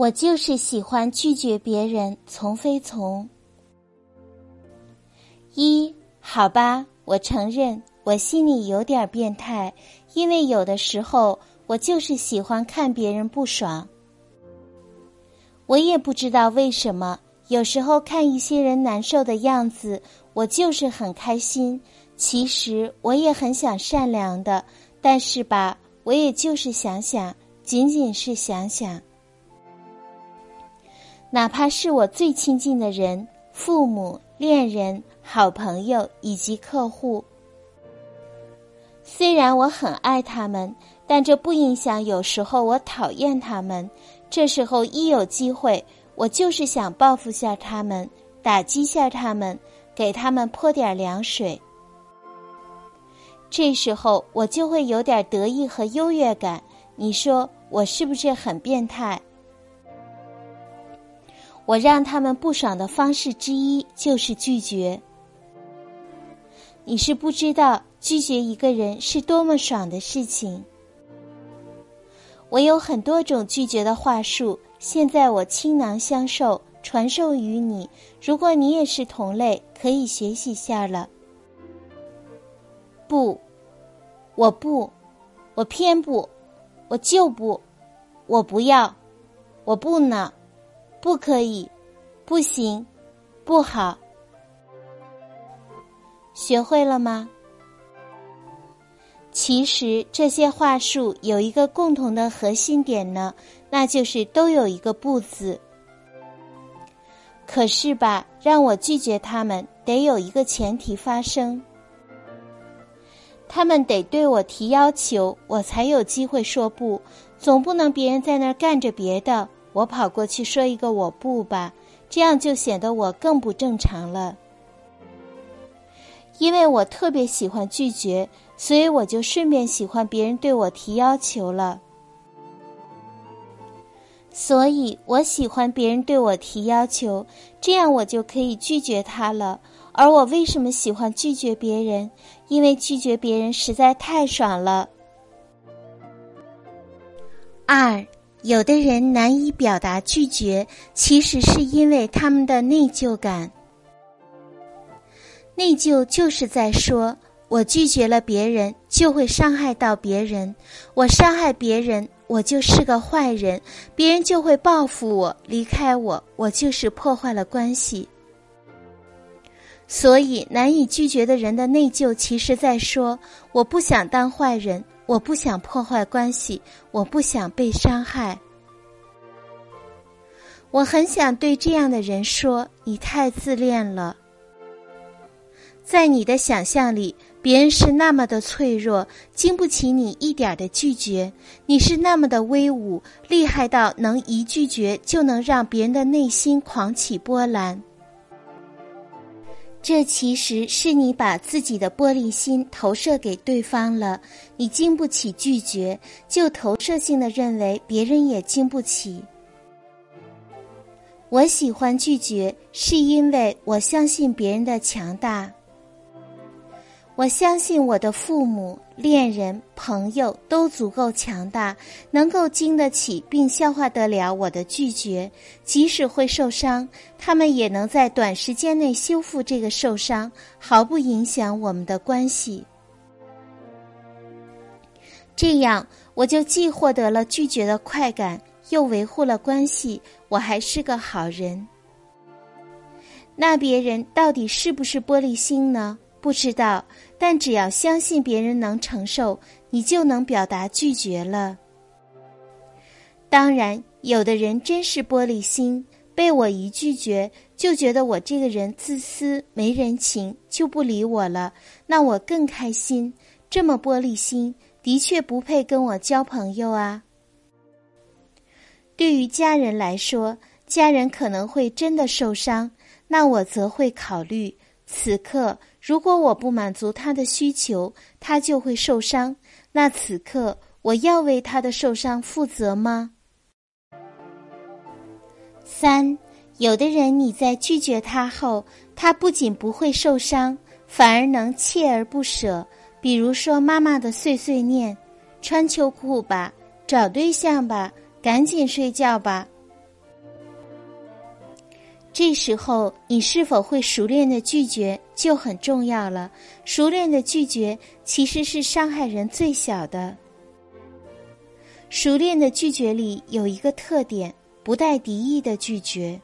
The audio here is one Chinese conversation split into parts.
我就是喜欢拒绝别人，从非从。一，好吧，我承认我心里有点变态，因为有的时候我就是喜欢看别人不爽。我也不知道为什么，有时候看一些人难受的样子，我就是很开心。其实我也很想善良的，但是吧，我也就是想想，仅仅是想想。哪怕是我最亲近的人，父母、恋人、好朋友以及客户，虽然我很爱他们，但这不影响有时候我讨厌他们。这时候一有机会，我就是想报复下他们，打击下他们，给他们泼点凉水。这时候我就会有点得意和优越感。你说我是不是很变态？我让他们不爽的方式之一就是拒绝。你是不知道拒绝一个人是多么爽的事情。我有很多种拒绝的话术，现在我倾囊相授，传授于你。如果你也是同类，可以学习下了。不，我不，我偏不，我就不，我不要，我不呢。不可以，不行，不好，学会了吗？其实这些话术有一个共同的核心点呢，那就是都有一个“不”字。可是吧，让我拒绝他们，得有一个前提发生，他们得对我提要求，我才有机会说不。总不能别人在那儿干着别的。我跑过去说一个我不吧，这样就显得我更不正常了。因为我特别喜欢拒绝，所以我就顺便喜欢别人对我提要求了。所以我喜欢别人对我提要求，这样我就可以拒绝他了。而我为什么喜欢拒绝别人？因为拒绝别人实在太爽了。二。有的人难以表达拒绝，其实是因为他们的内疚感。内疚就是在说，我拒绝了别人，就会伤害到别人；我伤害别人，我就是个坏人，别人就会报复我，离开我，我就是破坏了关系。所以，难以拒绝的人的内疚，其实在说，我不想当坏人。我不想破坏关系，我不想被伤害。我很想对这样的人说：“你太自恋了。”在你的想象里，别人是那么的脆弱，经不起你一点的拒绝；你是那么的威武，厉害到能一拒绝就能让别人的内心狂起波澜。这其实是你把自己的玻璃心投射给对方了，你经不起拒绝，就投射性的认为别人也经不起。我喜欢拒绝，是因为我相信别人的强大。我相信我的父母、恋人、朋友都足够强大，能够经得起并消化得了我的拒绝。即使会受伤，他们也能在短时间内修复这个受伤，毫不影响我们的关系。这样，我就既获得了拒绝的快感，又维护了关系。我还是个好人。那别人到底是不是玻璃心呢？不知道，但只要相信别人能承受，你就能表达拒绝了。当然，有的人真是玻璃心，被我一拒绝，就觉得我这个人自私、没人情，就不理我了。那我更开心。这么玻璃心，的确不配跟我交朋友啊。对于家人来说，家人可能会真的受伤，那我则会考虑此刻。如果我不满足他的需求，他就会受伤。那此刻我要为他的受伤负责吗？三，有的人你在拒绝他后，他不仅不会受伤，反而能锲而不舍。比如说妈妈的碎碎念：“穿秋裤吧，找对象吧，赶紧睡觉吧。”这时候，你是否会熟练的拒绝就很重要了。熟练的拒绝其实是伤害人最小的。熟练的拒绝里有一个特点，不带敌意的拒绝。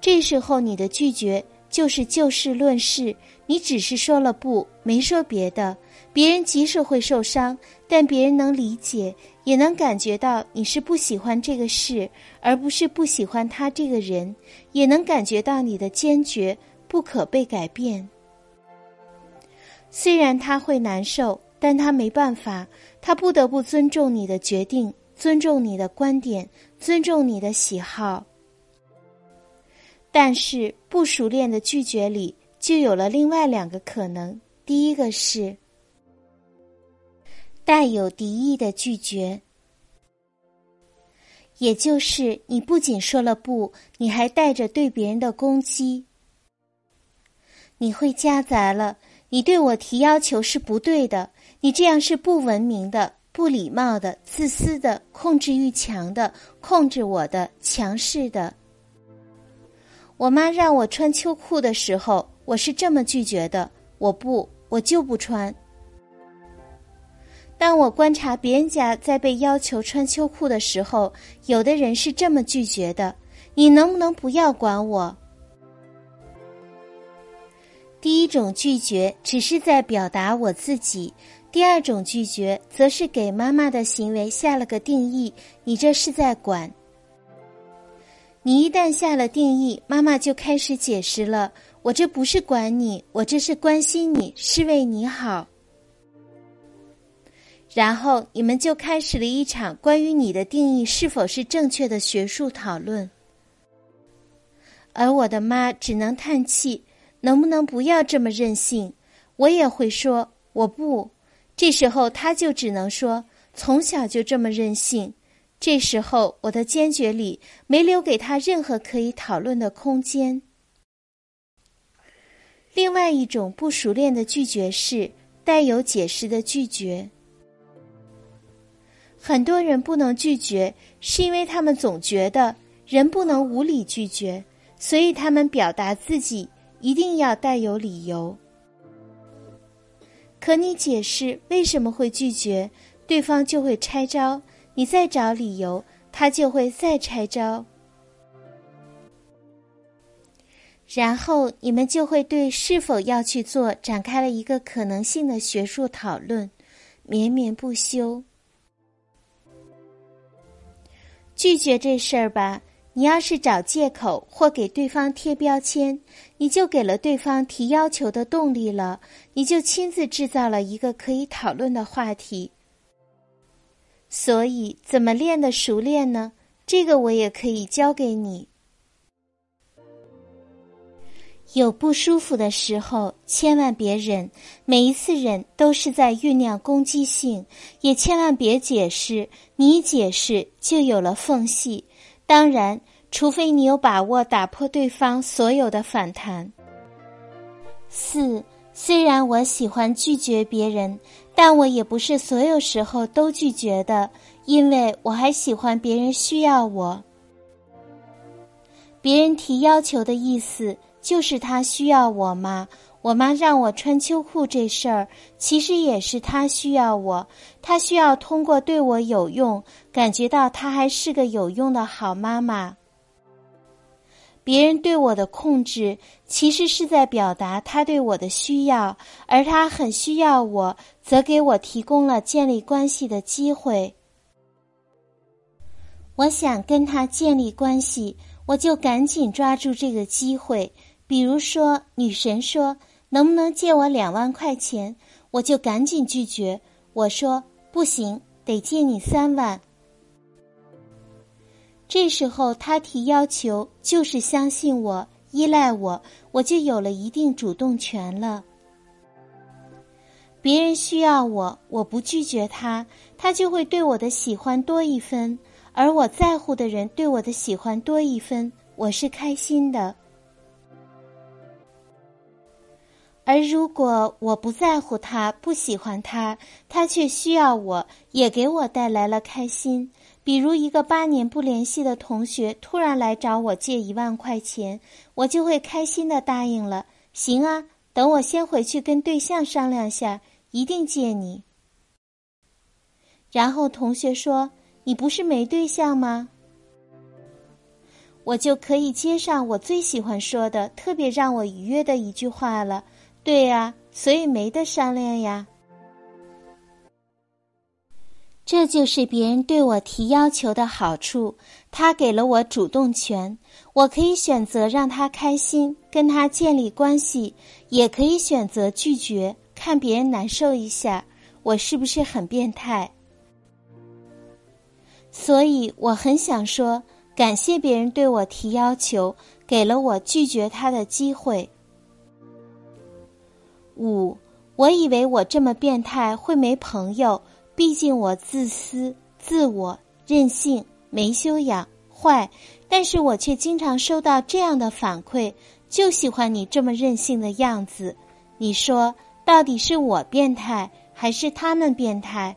这时候，你的拒绝就是就事论事，你只是说了不，没说别的。别人即使会受伤，但别人能理解。也能感觉到你是不喜欢这个事，而不是不喜欢他这个人；也能感觉到你的坚决不可被改变。虽然他会难受，但他没办法，他不得不尊重你的决定，尊重你的观点，尊重你的喜好。但是不熟练的拒绝里就有了另外两个可能：第一个是。带有敌意的拒绝，也就是你不仅说了不，你还带着对别人的攻击。你会夹杂了，你对我提要求是不对的，你这样是不文明的、不礼貌的、自私的、控制欲强的、控制我的、强势的。我妈让我穿秋裤的时候，我是这么拒绝的：我不，我就不穿。当我观察别人家在被要求穿秋裤的时候，有的人是这么拒绝的：“你能不能不要管我？”第一种拒绝只是在表达我自己，第二种拒绝则是给妈妈的行为下了个定义：“你这是在管。”你一旦下了定义，妈妈就开始解释了：“我这不是管你，我这是关心你，是为你好。”然后你们就开始了一场关于你的定义是否是正确的学术讨论，而我的妈只能叹气：“能不能不要这么任性？”我也会说：“我不。”这时候他就只能说：“从小就这么任性。”这时候我的坚决里没留给他任何可以讨论的空间。另外一种不熟练的拒绝是带有解释的拒绝。很多人不能拒绝，是因为他们总觉得人不能无理拒绝，所以他们表达自己一定要带有理由。可你解释为什么会拒绝，对方就会拆招；你再找理由，他就会再拆招。然后你们就会对是否要去做展开了一个可能性的学术讨论，绵绵不休。拒绝这事儿吧，你要是找借口或给对方贴标签，你就给了对方提要求的动力了，你就亲自制造了一个可以讨论的话题。所以，怎么练的熟练呢？这个我也可以教给你。有不舒服的时候，千万别忍。每一次忍都是在酝酿攻击性，也千万别解释。你解释就有了缝隙。当然，除非你有把握打破对方所有的反弹。四，虽然我喜欢拒绝别人，但我也不是所有时候都拒绝的，因为我还喜欢别人需要我。别人提要求的意思。就是他需要我吗？我妈让我穿秋裤这事儿，其实也是他需要我。他需要通过对我有用，感觉到他还是个有用的好妈妈。别人对我的控制，其实是在表达他对我的需要，而他很需要我，则给我提供了建立关系的机会。我想跟他建立关系，我就赶紧抓住这个机会。比如说，女神说：“能不能借我两万块钱？”我就赶紧拒绝。我说：“不行，得借你三万。”这时候他提要求，就是相信我、依赖我，我就有了一定主动权了。别人需要我，我不拒绝他，他就会对我的喜欢多一分；而我在乎的人对我的喜欢多一分，我是开心的。而如果我不在乎他，不喜欢他，他却需要我，也给我带来了开心，比如一个八年不联系的同学突然来找我借一万块钱，我就会开心的答应了。行啊，等我先回去跟对象商量下，一定借你。然后同学说：“你不是没对象吗？”我就可以接上我最喜欢说的、特别让我愉悦的一句话了。对呀，所以没得商量呀。这就是别人对我提要求的好处，他给了我主动权，我可以选择让他开心，跟他建立关系，也可以选择拒绝，看别人难受一下。我是不是很变态？所以我很想说，感谢别人对我提要求，给了我拒绝他的机会。五，我以为我这么变态会没朋友。毕竟我自私、自我、任性、没修养、坏，但是我却经常收到这样的反馈，就喜欢你这么任性的样子。你说，到底是我变态，还是他们变态？